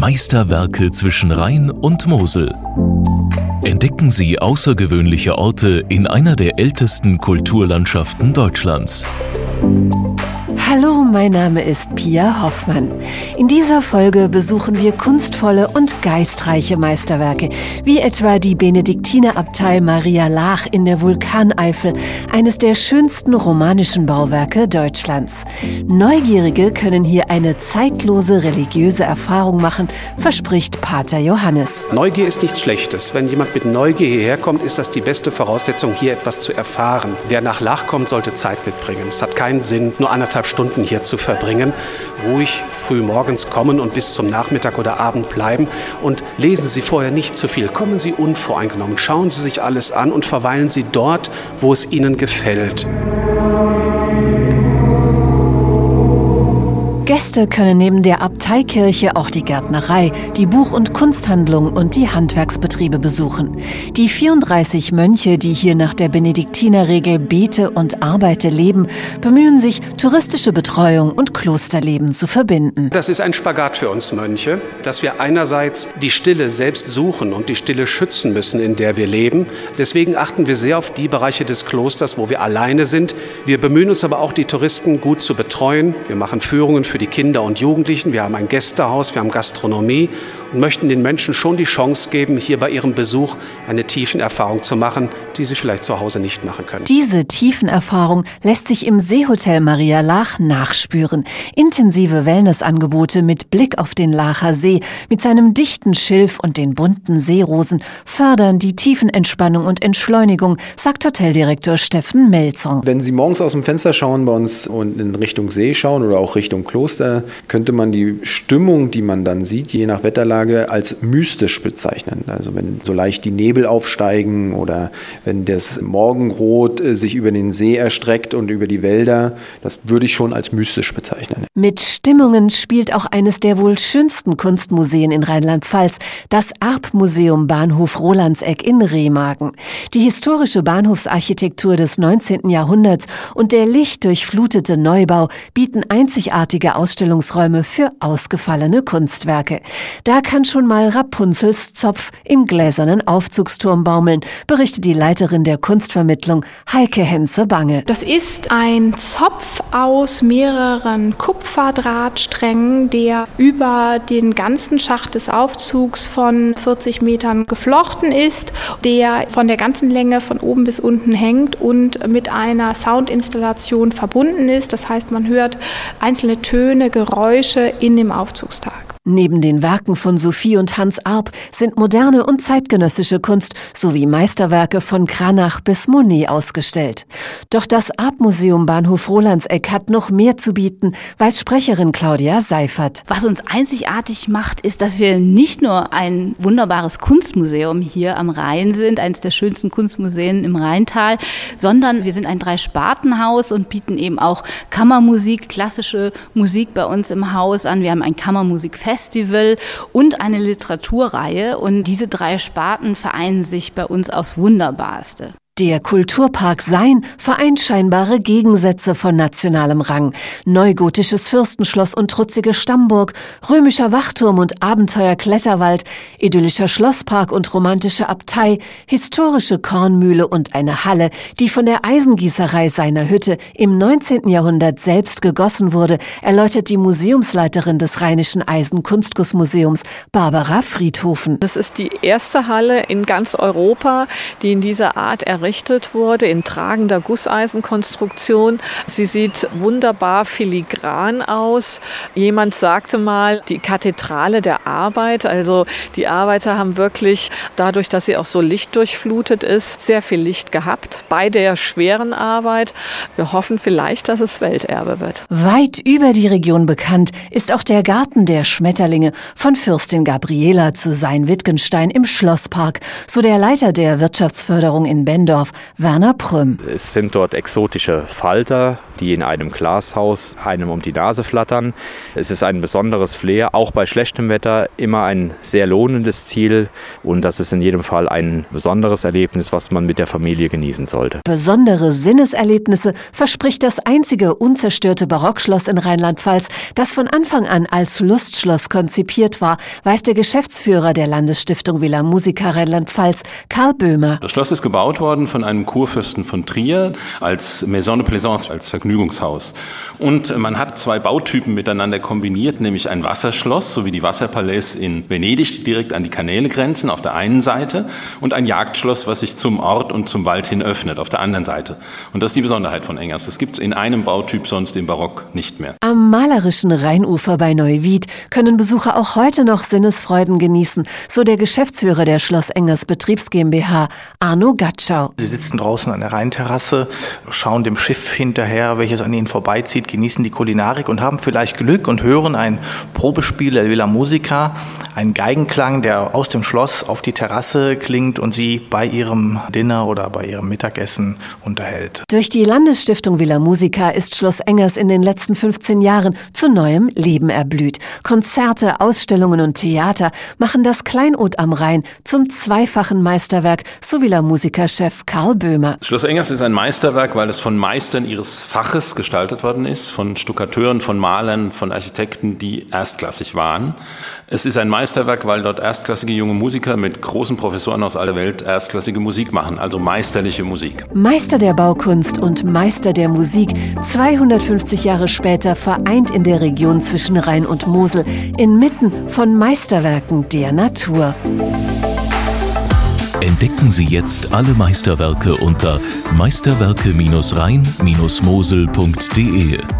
Meisterwerke zwischen Rhein und Mosel. Entdecken Sie außergewöhnliche Orte in einer der ältesten Kulturlandschaften Deutschlands. Hallo, mein Name ist Pia Hoffmann. In dieser Folge besuchen wir kunstvolle und geistreiche Meisterwerke, wie etwa die Benediktinerabtei Maria Laach in der Vulkaneifel, eines der schönsten romanischen Bauwerke Deutschlands. Neugierige können hier eine zeitlose religiöse Erfahrung machen, verspricht Pater Johannes. Neugier ist nichts Schlechtes. Wenn jemand mit Neugier hierher kommt, ist das die beste Voraussetzung, hier etwas zu erfahren. Wer nach Laach kommt, sollte Zeit mitbringen. Es hat keinen Sinn, nur anderthalb Stunden Stunden hier zu verbringen. Ruhig früh morgens kommen und bis zum Nachmittag oder Abend bleiben. Und lesen Sie vorher nicht zu viel. Kommen Sie unvoreingenommen. Schauen Sie sich alles an und verweilen Sie dort, wo es Ihnen gefällt. Gäste können neben der Abteikirche auch die Gärtnerei, die Buch- und Kunsthandlung und die Handwerksbetriebe besuchen. Die 34 Mönche, die hier nach der Benediktinerregel bete und arbeite leben, bemühen sich, touristische Betreuung und Klosterleben zu verbinden. Das ist ein Spagat für uns Mönche, dass wir einerseits die Stille selbst suchen und die Stille schützen müssen, in der wir leben. Deswegen achten wir sehr auf die Bereiche des Klosters, wo wir alleine sind. Wir bemühen uns aber auch, die Touristen gut zu betreuen. Wir machen Führungen für die Kinder und Jugendlichen. Wir haben ein Gästehaus, wir haben Gastronomie und möchten den Menschen schon die Chance geben, hier bei ihrem Besuch eine Tiefenerfahrung zu machen, die sie vielleicht zu Hause nicht machen können. Diese Tiefenerfahrung lässt sich im Seehotel Maria Lach nachspüren. Intensive Wellnessangebote mit Blick auf den Lacher See, mit seinem dichten Schilf und den bunten Seerosen fördern die Tiefenentspannung und Entschleunigung, sagt Hoteldirektor Steffen Melzong. Wenn Sie morgens aus dem Fenster schauen bei uns und in Richtung See schauen oder auch Richtung Kloster, Kloster könnte man die Stimmung, die man dann sieht, je nach Wetterlage, als mystisch bezeichnen. Also wenn so leicht die Nebel aufsteigen oder wenn das Morgenrot äh, sich über den See erstreckt und über die Wälder, das würde ich schon als mystisch bezeichnen. Mit Stimmungen spielt auch eines der wohl schönsten Kunstmuseen in Rheinland-Pfalz, das Arp-Museum Bahnhof Rolandseck in Remagen. Die historische Bahnhofsarchitektur des 19. Jahrhunderts und der lichtdurchflutete Neubau bieten einzigartige Ausstellungsräume für ausgefallene Kunstwerke. Da kann schon mal Rapunzels Zopf im gläsernen Aufzugsturm baumeln, berichtet die Leiterin der Kunstvermittlung Heike Henze-Bange. Das ist ein Zopf aus mehreren Kupferdrahtsträngen, der über den ganzen Schacht des Aufzugs von 40 Metern geflochten ist, der von der ganzen Länge von oben bis unten hängt und mit einer Soundinstallation verbunden ist. Das heißt, man hört einzelne Töne Töne, Geräusche in dem Aufzugstag. Neben den Werken von Sophie und Hans Arp sind moderne und zeitgenössische Kunst sowie Meisterwerke von Kranach bis Monet ausgestellt. Doch das Arp-Museum Bahnhof Rolandseck hat noch mehr zu bieten, weiß Sprecherin Claudia Seifert. Was uns einzigartig macht, ist, dass wir nicht nur ein wunderbares Kunstmuseum hier am Rhein sind, eines der schönsten Kunstmuseen im Rheintal, sondern wir sind ein Drei-Sparten-Haus und bieten eben auch Kammermusik, klassische Musik bei uns im Haus an. Wir haben ein Kammermusikfest Festival und eine Literaturreihe. Und diese drei Sparten vereinen sich bei uns aufs Wunderbarste. Der Kulturpark Sein vereint scheinbare Gegensätze von nationalem Rang. Neugotisches Fürstenschloss und trutzige Stammburg, römischer Wachturm und Abenteuerkletterwald, idyllischer Schlosspark und romantische Abtei, historische Kornmühle und eine Halle, die von der Eisengießerei seiner Hütte im 19. Jahrhundert selbst gegossen wurde, erläutert die Museumsleiterin des Rheinischen Eisenkunstgussmuseums, Barbara Friedhofen. Das ist die erste Halle in ganz Europa, die in dieser Art errichtet errichtet wurde in tragender Gusseisenkonstruktion. Sie sieht wunderbar filigran aus. Jemand sagte mal, die Kathedrale der Arbeit. Also die Arbeiter haben wirklich dadurch, dass sie auch so lichtdurchflutet ist, sehr viel Licht gehabt bei der schweren Arbeit. Wir hoffen vielleicht, dass es Welterbe wird. Weit über die Region bekannt ist auch der Garten der Schmetterlinge von Fürstin Gabriela zu Sein-Wittgenstein im Schlosspark, so der Leiter der Wirtschaftsförderung in Bendorf. Düsseldorf, Werner Prüm. Es sind dort exotische Falter, die in einem Glashaus einem um die Nase flattern. Es ist ein besonderes Flair, auch bei schlechtem Wetter immer ein sehr lohnendes Ziel und das ist in jedem Fall ein besonderes Erlebnis, was man mit der Familie genießen sollte. Besondere Sinneserlebnisse verspricht das einzige unzerstörte Barockschloss in Rheinland-Pfalz, das von Anfang an als Lustschloss konzipiert war, weiß der Geschäftsführer der Landesstiftung Villa Musica Rheinland-Pfalz, Karl Böhmer. Das Schloss ist gebaut worden von einem Kurfürsten von Trier als Maison de Plaisance, als Vergnügungshaus. Und man hat zwei Bautypen miteinander kombiniert, nämlich ein Wasserschloss, so wie die Wasserpalais in Venedig direkt an die Kanäle grenzen, auf der einen Seite, und ein Jagdschloss, was sich zum Ort und zum Wald hin öffnet, auf der anderen Seite. Und das ist die Besonderheit von Engers. Das gibt es in einem Bautyp sonst im Barock nicht mehr. Am malerischen Rheinufer bei Neuwied können Besucher auch heute noch Sinnesfreuden genießen, so der Geschäftsführer der Schloss Engers Betriebs GmbH, Arno Gatschau. Sie sitzen draußen an der Rheinterrasse, schauen dem Schiff hinterher, welches an ihnen vorbeizieht, genießen die Kulinarik und haben vielleicht Glück und hören ein Probespiel der Villa Musica, einen Geigenklang, der aus dem Schloss auf die Terrasse klingt und sie bei ihrem Dinner oder bei ihrem Mittagessen unterhält. Durch die Landesstiftung Villa Musica ist Schloss Engers in den letzten 15 Jahren zu neuem Leben erblüht. Konzerte, Ausstellungen und Theater machen das Kleinod am Rhein zum zweifachen Meisterwerk, so Villa Musica-Chef Karl Böhmer. Schloss Engers ist ein Meisterwerk, weil es von Meistern ihres Faches gestaltet worden ist, von Stuckateuren, von Malern, von Architekten, die erstklassig waren. Es ist ein Meisterwerk, weil dort erstklassige junge Musiker mit großen Professoren aus aller Welt erstklassige Musik machen, also meisterliche Musik. Meister der Baukunst und Meister der Musik, 250 Jahre später vereint in der Region zwischen Rhein und Mosel, inmitten von Meisterwerken der Natur. Entdecken Sie jetzt alle Meisterwerke unter meisterwerke-rhein-mosel.de.